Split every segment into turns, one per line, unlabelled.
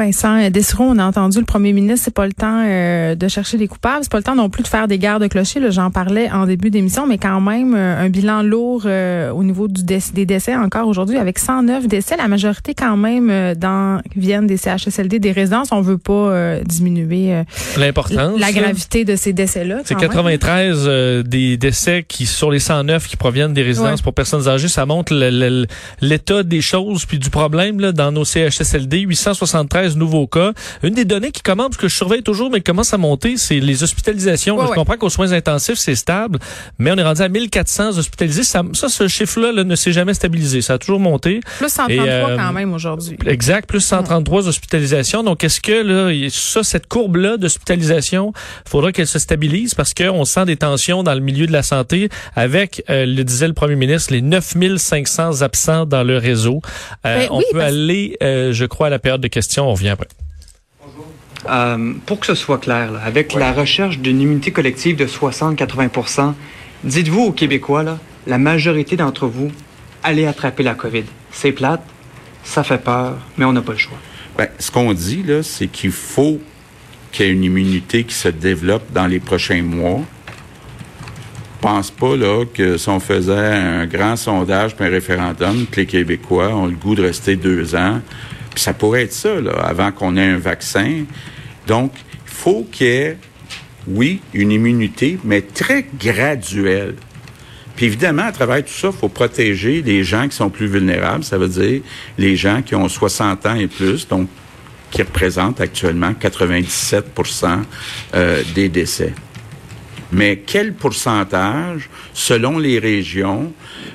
Vincent Dessereau, on a entendu le premier ministre, c'est pas le temps euh, de chercher des coupables, c'est pas le temps non plus de faire des guerres de clochers, j'en parlais en début d'émission, mais quand même euh, un bilan lourd euh, au niveau du des décès encore aujourd'hui avec 109 décès, la majorité quand même dans viennent des CHSLD, des résidences, on veut pas diminuer
l'importance
la gravité de ces décès-là.
C'est 93 des décès qui sur les 109 qui proviennent des résidences pour personnes âgées, ça montre l'état des choses puis du problème là, dans nos CHSLD, 873 nouveaux cas. Une des données qui commence, que je surveille toujours, mais qui commence à monter, c'est les hospitalisations. je comprends qu'aux soins intensifs, c'est stable, mais on est rendu à 1400 hospitalisés. Ça, ça ce chiffre-là ne s'est jamais stabilisé. Ça a toujours monté.
Plus 133 euh, quand même aujourd'hui.
Exact, plus 133 hospitalisations. Donc, est-ce que là, ça, cette courbe-là d'hospitalisation, faudra qu'elle se stabilise parce qu'on sent des tensions dans le milieu de la santé avec, euh, le disait le premier ministre, les 9500 absents dans le réseau. Euh, ben on peut aller, je crois, à la période de questions. On revient après.
Euh, pour que ce soit clair, avec la recherche d'une immunité collective de 60-80% dites-vous aux Québécois, là, la majorité d'entre vous, allez attraper la COVID. C'est plate, ça fait peur, mais on n'a pas le choix.
Ben, ce qu'on dit, là, c'est qu'il faut qu'il y ait une immunité qui se développe dans les prochains mois. Je pense pas là, que si on faisait un grand sondage puis un référendum, que les Québécois ont le goût de rester deux ans, puis ça pourrait être ça, là, avant qu'on ait un vaccin. Donc, il faut qu'il y ait, oui, une immunité, mais très graduelle. Puis évidemment, à travers tout ça, il faut protéger les gens qui sont plus vulnérables. Ça veut dire les gens qui ont 60 ans et plus, donc qui représentent actuellement 97% euh, des décès. Mais quel pourcentage, selon les régions?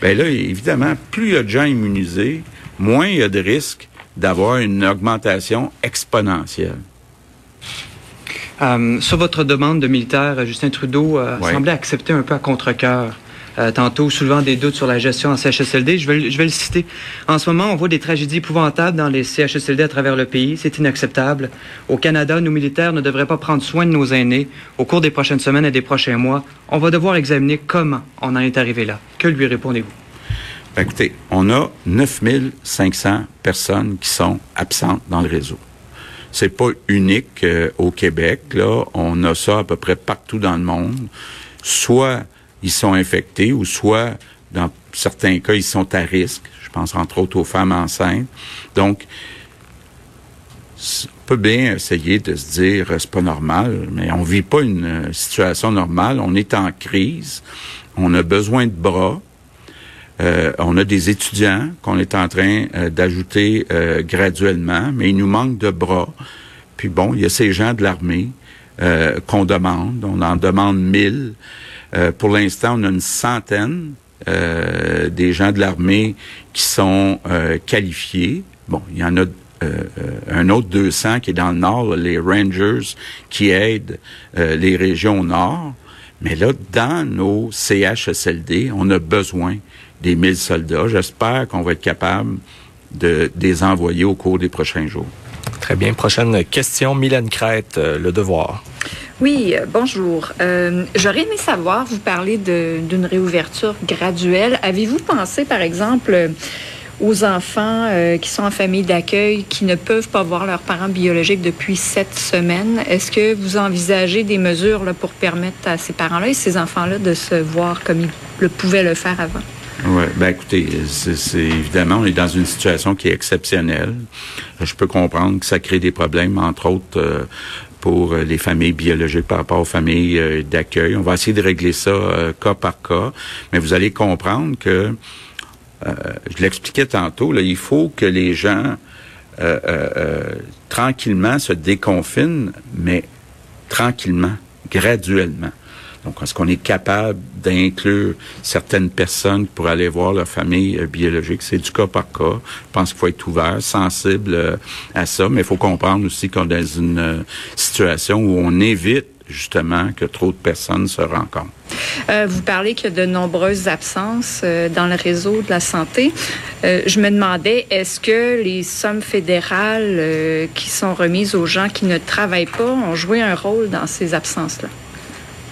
Ben là, évidemment, plus il y a de gens immunisés, moins il y a de risques d'avoir une augmentation exponentielle.
Euh, sur votre demande de militaire, Justin Trudeau euh, semblait accepter un peu à contre-cœur. Euh, tantôt, soulevant des doutes sur la gestion en CHSLD. Je vais, je vais le citer. En ce moment, on voit des tragédies épouvantables dans les CHSLD à travers le pays. C'est inacceptable. Au Canada, nos militaires ne devraient pas prendre soin de nos aînés. Au cours des prochaines semaines et des prochains mois, on va devoir examiner comment on en est arrivé là. Que lui répondez-vous?
Écoutez, on a 9500 personnes qui sont absentes dans le réseau. C'est pas unique euh, au Québec, là. On a ça à peu près partout dans le monde. Soit ils sont infectés ou soit, dans certains cas, ils sont à risque. Je pense entre autres aux femmes enceintes. Donc, on peut bien essayer de se dire c'est pas normal, mais on vit pas une euh, situation normale. On est en crise. On a besoin de bras. Euh, on a des étudiants qu'on est en train euh, d'ajouter euh, graduellement, mais il nous manque de bras. Puis bon, il y a ces gens de l'armée qu'on demande. On en demande mille. pour l'instant, on a une centaine des gens de l'armée qui sont qualifiés. Bon, il y en a un autre 200 qui est dans le nord, les Rangers qui aident les régions nord. Mais là, dans nos CHSLD, on a besoin des 1000 soldats. J'espère qu'on va être capable de, les envoyer au cours des prochains jours.
Très bien. Prochaine question, Mylène Crête, euh, Le Devoir.
Oui, euh, bonjour. Euh, j'aurais aimé savoir, vous parler d'une réouverture graduelle. Avez-vous pensé, par exemple, aux enfants qui sont en famille d'accueil, qui ne peuvent pas voir leurs parents biologiques depuis sept semaines? Est-ce que vous envisagez des mesures là, pour permettre à ces parents-là et ces enfants-là de se voir comme ils le pouvaient le faire avant?
Oui, ben écoutez, c'est évidemment, on est dans une situation qui est exceptionnelle. Je peux comprendre que ça crée des problèmes, entre autres euh, pour les familles biologiques par rapport aux familles euh, d'accueil. On va essayer de régler ça euh, cas par cas, mais vous allez comprendre que, je l'expliquais tantôt, là, il faut que les gens tranquillement se déconfinent, mais tranquillement, graduellement. Donc, est-ce qu'on est capable d'inclure certaines personnes pour aller voir leur famille euh, biologique? C'est du cas par cas. Je pense qu'il faut être ouvert, sensible euh, à ça, mais il faut comprendre aussi qu'on est dans une euh, situation où on évite justement que trop de personnes se rencontrent.
vous parlez qu'il y a de nombreuses absences dans le réseau de la santé. je me demandais, est-ce que les sommes fédérales qui sont remises aux gens qui ne travaillent pas ont joué un rôle dans ces absences-là?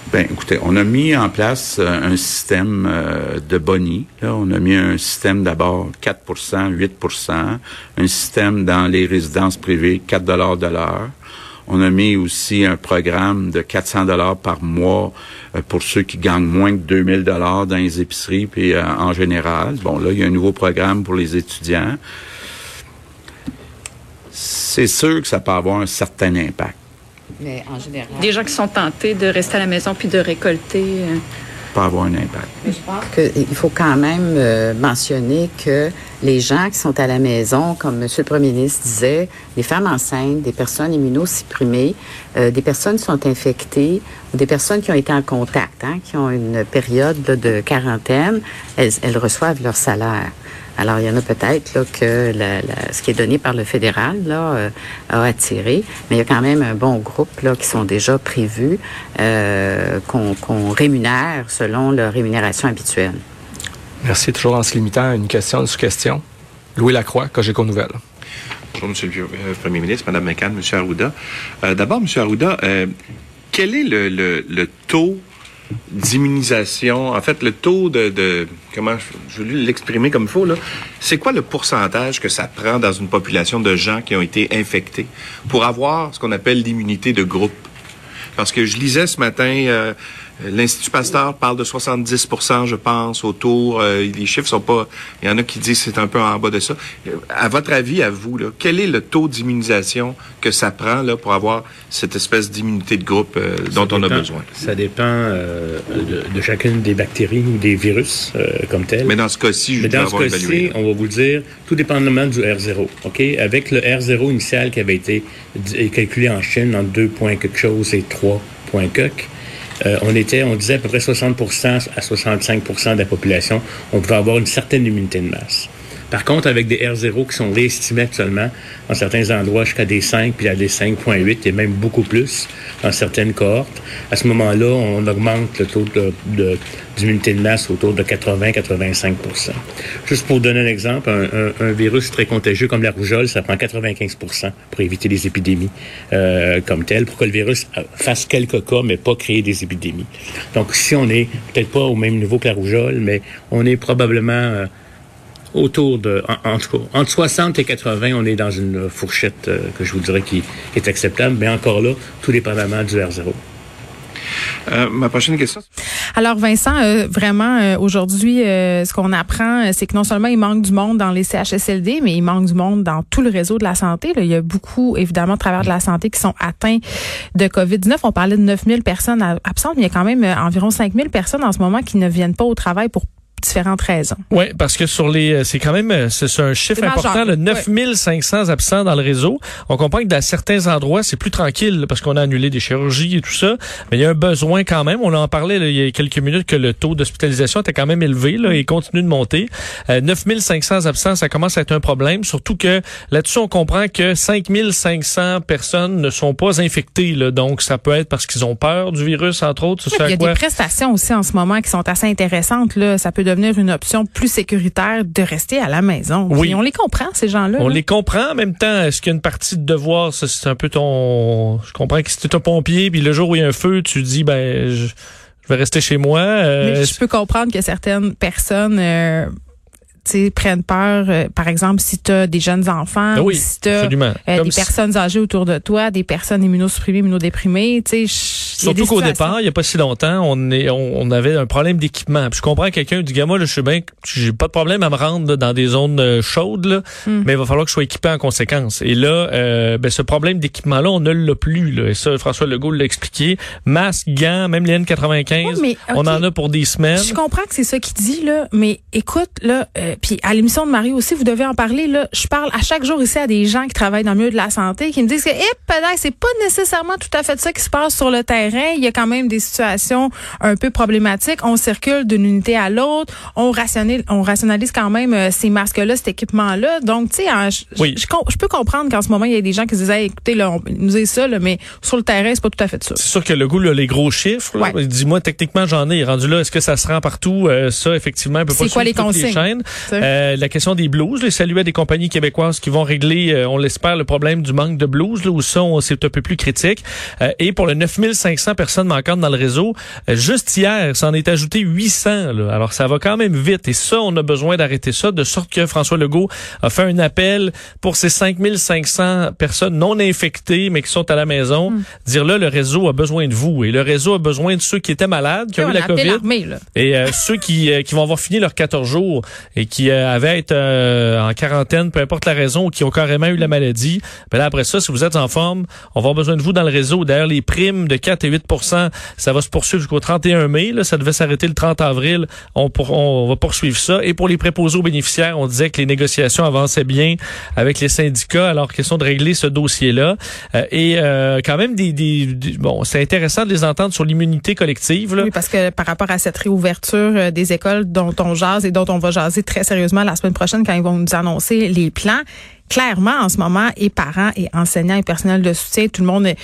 Ben, écoutez, on a mis en place euh, un système euh, de boni. Là. On a mis un système d'abord 4% 8% un système dans les résidences privées 4 de l'heure. On a mis aussi un programme de 400 dollars par mois euh, pour ceux qui gagnent moins de 2000 dollars dans les épiceries puis en général. Bon, là, il y a un nouveau programme pour les étudiants. C'est sûr que ça peut avoir un certain impact.
Mais en général. Des gens qui sont tentés de rester à la maison puis de récolter. Euh,
Pas avoir un impact.
je pense qu'il faut quand même euh, mentionner que les gens qui sont à la maison, comme M. le Premier ministre disait, les femmes enceintes, des personnes immunosupprimées, euh, des personnes qui sont infectées ou des personnes qui ont été en contact, hein, qui ont une période de quarantaine, elles, elles reçoivent leur salaire. Alors, il y en a peut-être là, que ce qui est donné par le fédéral là, euh, a attiré, mais il y a quand même un bon groupe là, qui sont déjà prévus euh, qu'on rémunère selon leur rémunération habituelle.
Merci. Toujours en se limitant à une question, une sous-question. Louis Lacroix, Cogeco Nouvelle.
Bonjour, Monsieur le euh, Premier ministre, Madame McCann, Monsieur Arruda. D'abord, Monsieur Arruda, quel est le, le taux d'immunisation, en fait, le taux de, comment je vais l'exprimer comme il faut, là, c'est quoi le pourcentage que ça prend dans une population de gens qui ont été infectés pour avoir ce qu'on appelle l'immunité de groupe? Parce que je lisais ce matin, euh, L'Institut Pasteur parle de 70% je pense, autour. Euh, les chiffres sont pas... Il y en a qui disent c'est un peu en bas de ça. Euh, à votre avis, à vous, là, quel est le taux d'immunisation que ça prend là, pour avoir cette espèce d'immunité de groupe euh, dont on a besoin?
Ça dépend de, chacune des bactéries ou des virus comme tel.
Mais dans ce cas-ci, je
Mais dans ce cas-ci, on va vous le dire, tout dépendamment du R0. OK? Avec le R0 initial qui avait été calculé en Chine en 2 points quelque chose et 3 points quelque, euh, on était, on disait à peu près 60% à 65% de la population, on pouvait avoir une certaine immunité de masse. Par contre, avec des R0 qui sont réestimés actuellement, dans certains endroits jusqu'à des 5, puis à des 5,8 et même beaucoup plus dans certaines cohortes, à ce moment-là, on augmente le taux d'immunité de, de, masse autour de 80-85% Juste pour donner un exemple, un, virus très contagieux comme la rougeole, ça prend 95 pour éviter les épidémies euh, comme telles, pour que le virus fasse quelques cas, mais pas créer des épidémies. Donc, si on est peut-être pas au même niveau que la rougeole, mais on est probablement... Euh, autour de, en, entre 60 et 80, on est dans une fourchette euh, que je vous dirais qui, est acceptable, mais encore là, tout dépendamment du R0.
Euh, ma prochaine question.
Alors Vincent, euh, vraiment aujourd'hui, ce qu'on apprend, c'est que non seulement il manque du monde dans les CHSLD, mais il manque du monde dans tout le réseau de la santé. Il y a beaucoup, évidemment, de travers de la santé qui sont atteints de COVID-19. On parlait de 9000 personnes absentes, mais il y a quand même environ 5000 personnes en ce moment qui ne viennent pas au travail pour différentes raisons.
Oui, parce que sur les, euh, c'est quand même, euh, c'est un chiffre important, le 9500 absents dans le réseau. On comprend que dans certains endroits, c'est plus tranquille parce qu'on a annulé des chirurgies et tout ça, mais il y a un besoin quand même. On en parlait il y a quelques minutes que le taux d'hospitalisation était quand même élevé là, et continue de monter. Euh, 9500 absents, ça commence à être un problème, surtout que là-dessus, on comprend que 5500 personnes ne sont pas infectées. Là, donc, ça peut être parce qu'ils ont peur du virus, entre autres.
il y a des prestations aussi en ce moment qui sont assez intéressantes. Là. Ça peut devenir une option plus sécuritaire de rester à la maison. Oui. on les comprend, ces gens-là.
On les comprend. En même temps, est-ce qu'il y a une partie de devoir, c'est un peu ton... Je comprends que si tu es un pompier, puis le jour où il y a un feu, tu dis, ben... Je, vais rester chez moi.
Euh, Mais je peux comprendre que certaines personnes euh, prennent peur, euh, par exemple, si tu as des jeunes enfants,
ah
si tu as euh, des personnes âgées autour de toi, des personnes immunosupprimées, immunodéprimées.
Surtout qu'au départ, il n'y a pas si longtemps, on, est, on, avait un problème d'équipement. Je comprends quelqu'un du gamin, je suis bien, j'ai pas de problème à me rendre dans des zones euh, chaudes, là, hmm. mais il va falloir que je sois équipé en conséquence. Et là, ben, ce problème d'équipement-là, on ne l'a plus. Là. Et ça, François Legault l'a expliqué. Masque, gants, même les N95, on en a pour des semaines.
Je comprends que c'est ça qu'il dit, là, mais écoute, là, puis à l'émission de Marie aussi, vous devez en parler. Là, je parle à chaque jour ici à des gens qui travaillent dans le milieu de la santé, qui me disent que, peut-être, c'est pas nécessairement tout à fait ça qui se passe sur le terrain. Il y a quand même des situations un peu problématiques. On circule d'une unité à l'autre. On rationalise, on rationalise quand même euh, ces masques-là, cet équipement-là. Donc, tu sais, je, peux comprendre qu'en ce moment, il y a des gens qui se disent, écoutez, là, on nous dit ça, là, mais sur le terrain, c'est pas tout à fait ça.
C'est sûr que le goût, là, les gros chiffres, dis-moi, techniquement, j'en ai. Rendu là, est-ce que ça se rend partout? Euh, ça, effectivement, un peu
C'est quoi les consignes?
Euh, la question des blues, les saluer à des compagnies québécoises qui vont régler, euh, on l'espère, le problème du manque de blues, là, où ça, c'est un peu plus critique. Euh, et pour les 9500 personnes manquantes dans le réseau, juste hier, ça en est ajouté 800. Là. Alors, ça va quand même vite. Et ça, on a besoin d'arrêter ça, de sorte que François Legault a fait un appel pour ces 5500 personnes non infectées, mais qui sont à la maison. Hmm. Dire là, le réseau a besoin de vous. Et le réseau a besoin de ceux qui étaient malades, qui ont eu la COVID. Et ceux qui, qui vont avoir fini leurs 14 jours et qui euh, avaient été euh, en quarantaine, peu importe la raison, ou qui ont carrément eu la maladie, ben là, après ça, si vous êtes en forme, on va avoir besoin de vous dans le réseau. D'ailleurs, les primes de 4 et 8% ça va se poursuivre jusqu'au 31 mai. Là, ça devait s'arrêter le 30 avril. On, on va poursuivre ça. Et pour les préposés aux bénéficiaires, on disait que les négociations avançaient bien avec les syndicats. Alors, question de régler ce dossier-là. Euh, et quand même, des, des, bon, c'est intéressant de les entendre sur l'immunité collective. Là.
Oui, parce que par rapport à cette réouverture des écoles dont on jase et dont on va jaser très sérieusement la semaine prochaine quand ils vont nous annoncer les plans. Clairement, en ce moment, et parents, et enseignants, et personnel de soutien, tout le monde est,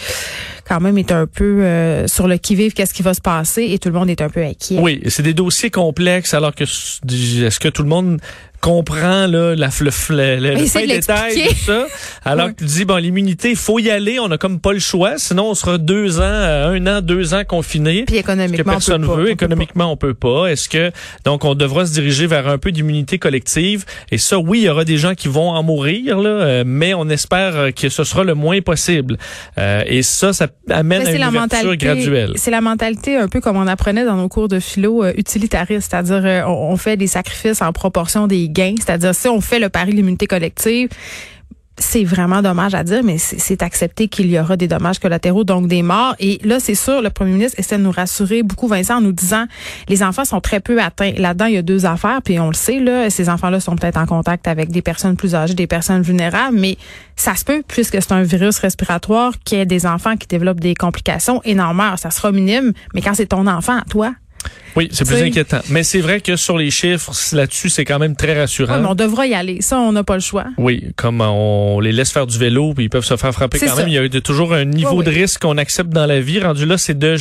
quand même est un peu euh, sur le qui-vive, qu'est-ce qui va se passer, et tout le monde est un peu inquiet.
Oui, c'est des dossiers complexes, alors que est-ce que tout le monde comprend là, la, le, le, le, le détail de ça. Alors que tu dis, bon, l'immunité, il faut y aller, on a comme pas le choix, sinon on sera deux ans, euh, un an, deux ans confinés.
Puis économiquement,
que personne
on peut
veut. économiquement, on peut pas. Est-ce que, donc, on devra se diriger vers un peu d'immunité collective? Et ça, oui, il y aura des gens qui vont en mourir, là, euh, mais on espère que ce sera le moins possible. Euh, et ça, ça amène à une ouverture graduelle.
C'est la mentalité un peu comme on apprenait dans nos cours de philo utilitaristes, c'est-à-dire on, on fait des sacrifices en proportion des c'est-à-dire, si on fait le pari de l'immunité collective, c'est vraiment dommage à dire, mais c'est accepté qu'il y aura des dommages collatéraux, donc des morts. Et là, c'est sûr, le premier ministre essaie de nous rassurer beaucoup, Vincent, en nous disant les enfants sont très peu atteints. Là-dedans, il y a deux affaires, puis on le sait, là, ces enfants-là sont peut-être en contact avec des personnes plus âgées, des personnes vulnérables, mais ça se peut, puisque c'est un virus respiratoire, qu'il y des enfants qui développent des complications énormes. Ça sera minime, mais quand c'est ton enfant, toi,
oui, c'est plus inquiétant. Mais c'est vrai que sur les chiffres, là-dessus, c'est quand même très rassurant.
on devra y aller. Ça, on n'a pas le choix.
Oui, comme on les laisse faire du vélo, puis ils peuvent se faire frapper quand même. Il y a toujours un niveau de risque qu'on accepte dans la vie. Rendu là, c'est de.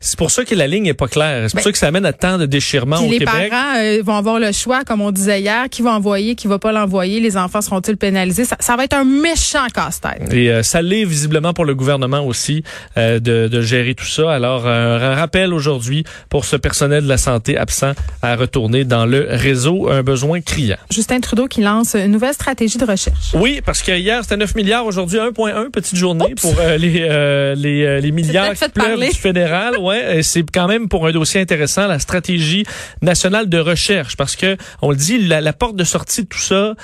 C'est pour ça que la ligne est pas claire. C'est pour ben, ça que ça amène à tant de déchirements au
les
Québec.
Les parents euh, vont avoir le choix, comme on disait hier, qui va envoyer, qui va pas l'envoyer. Les enfants seront-ils pénalisés? Ça, va être un méchant casse-tête.
Et euh, ça l'est visiblement pour le gouvernement aussi euh, de, de, gérer tout ça. Alors, un rappel aujourd'hui pour ce personnel de la santé à retourner dans le réseau. Un besoin criant.
Justin Trudeau qui lance une nouvelle stratégie de recherche.
Oui, parce que hier, c'était 9 milliards. Aujourd'hui, 1,1. Petite journée pour euh, les, euh, les, euh, les milliards qui pleurent du fédéral. Ouais, c'est quand même pour un dossier intéressant, la stratégie nationale de recherche. Parce que, on le dit, la, porte de sortie de tout ça,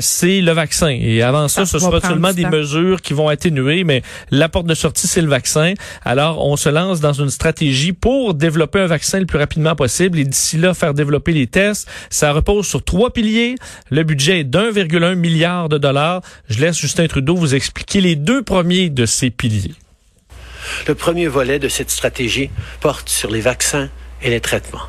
c'est le vaccin. Et avant ça, ce sera seulement des mesures qui vont atténuer, mais la porte de sortie, c'est le vaccin. Alors, on se lance dans une stratégie pour développer un vaccin le plus rapidement possible et d'ici là faire développer les tests. Ça repose sur trois piliers. Le budget est d'1,1 milliard de dollars. Je laisse Justin Trudeau vous expliquer les deux premiers de ces piliers.
Le premier volet de cette stratégie porte sur les vaccins et les traitements.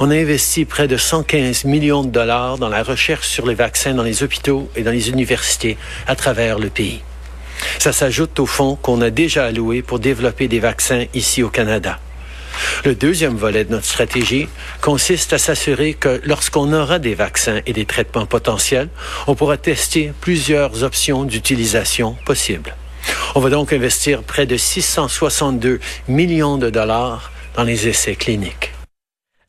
On a investi près de 115 millions de dollars dans la recherche sur les vaccins dans les hôpitaux et dans les universités à travers le pays. Ça s'ajoute au fonds qu'on a déjà alloué pour développer des vaccins ici au Canada. Le deuxième volet de notre stratégie consiste à s'assurer que lorsqu'on aura des vaccins et des traitements potentiels, on pourra tester plusieurs options d'utilisation possibles. On va donc investir près de 662 millions de dollars dans les essais cliniques.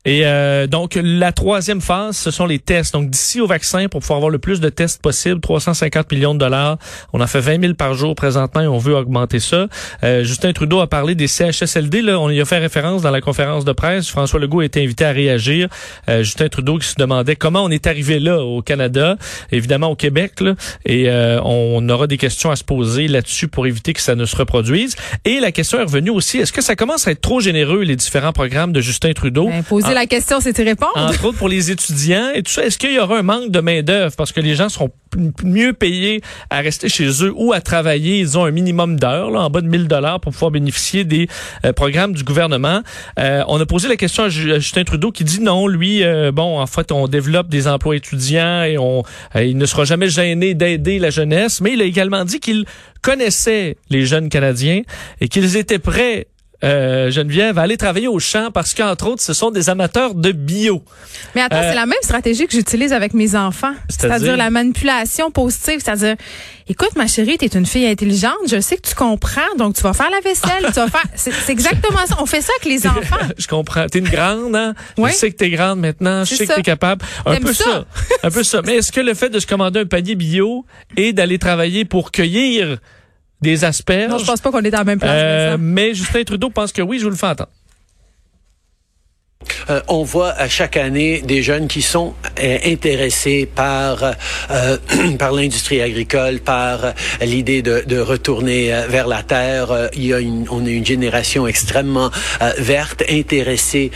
Et euh, donc, la troisième phase, ce sont les tests. Donc, d'ici au vaccin, pour pouvoir avoir le plus de tests possible, 350 millions de dollars. On en fait 20 000 par jour présentement et on veut augmenter ça. Euh, Justin Trudeau a parlé des CHSLD. Là, on y a fait référence dans la conférence de presse. François Legault a été invité à réagir. Euh, Justin Trudeau qui se demandait comment on est arrivé là au Canada, évidemment au Québec. Là, et euh, on aura des questions à se poser là-dessus pour éviter que ça ne se reproduise. Et la question est revenue aussi, est-ce que ça commence à être trop généreux, les différents programmes de Justin Trudeau?
Ben, la question, c'est y répondre.
Entre autres pour les étudiants et tout ça. Est-ce qu'il y aura un manque de main d'œuvre parce que les gens seront mieux payés à rester chez eux ou à travailler, ils ont un minimum d'heures, en bas de 1000 dollars pour pouvoir bénéficier des euh, programmes du gouvernement. Euh, on a posé la question à, Justin Trudeau qui dit non, lui, euh, bon, en fait, on développe des emplois étudiants et on, il ne sera jamais gêné d'aider la jeunesse, mais il a également dit qu'il connaissait les jeunes Canadiens et qu'ils étaient prêts euh, Geneviève, aller travailler au champ parce qu'entre autres, ce sont des amateurs de bio.
Mais attends, c'est euh, la même stratégie que j'utilise avec mes enfants. C'est-à-dire la manipulation positive. C'est-à-dire, écoute, ma chérie, tu es une fille intelligente. Je sais que tu comprends, donc tu vas faire la vaisselle. tu vas faire. C'est exactement ça. On fait ça avec les enfants.
je comprends. T'es une grande, hein? Je sais que t'es grande maintenant. Je sais que t'es capable. Un peu ça. un peu ça. Mais est-ce que le fait de se commander un panier bio et d'aller travailler pour cueillir des asperges.
Non, je pense pas qu'on est dans la même place.
Euh, mais Justin Trudeau pense que oui, je vous le fais attendre.
Euh, on voit à chaque année des jeunes qui sont euh, intéressés par euh, par l'industrie agricole, par l'idée de, de, retourner vers la terre. Il y a une, on a une génération extrêmement verte, intéressée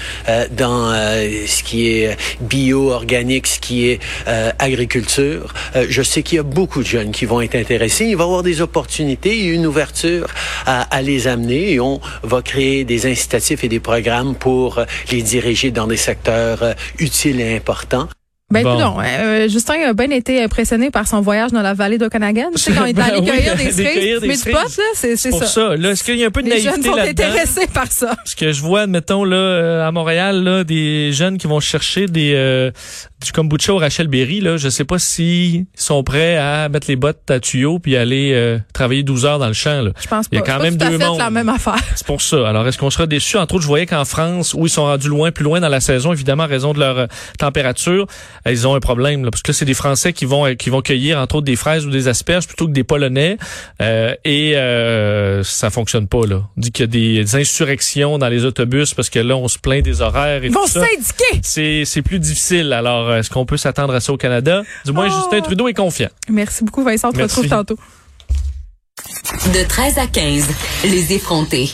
dans ce qui est bio, organique, ce qui est agriculture. je sais qu'il y a beaucoup de jeunes qui vont être intéressés. Il va y avoir des opportunités, une ouverture à, à les amener et on va créer des incitatifs et des programmes pour les diriger dans des secteurs euh, utiles et importants.
Ben bon. Euh, Justin a bien été impressionné par son voyage dans la vallée d'Okanagan. Tu sais, quand il est allé cueillir des cerises, mais du pot, c'est ça.
Pour ça. Là, est-ce qu'il y a un peu de naïveté là-dedans? Les
jeunes sont intéressés par ça.
Parce que je vois, mettons, là, à Montréal, là, des jeunes qui vont chercher des, euh, du kombucha au Rachel Berry, là. Je sais pas s'ils sont prêts à mettre les bottes à tuyau puis aller euh, travailler 12 heures dans le champ, là.
Je pense pas. Il y a quand même deux mondes. la même affaire.
C'est pour ça. Alors, est-ce qu'on sera déçus? Entre autres, je voyais qu'en France, où ils sont rendus loin, plus loin dans la saison, évidemment, à raison de leur température, ils ont un problème parce que c'est des Français qui vont qui vont cueillir entre autres des fraises ou des asperges plutôt que des Polonais, euh, et euh, ça fonctionne pas là. On dit qu'il y a des, insurrections dans les autobus parce que là on se plaint des horaires et
Ils
vont
syndiquer.
C'est c'est plus difficile. Alors est-ce qu'on peut s'attendre à ça au Canada? Du moins oh. Justin Trudeau est confiant.
Merci beaucoup Vincent, on te retrouve tantôt.
De 13 à 15, les effrontés.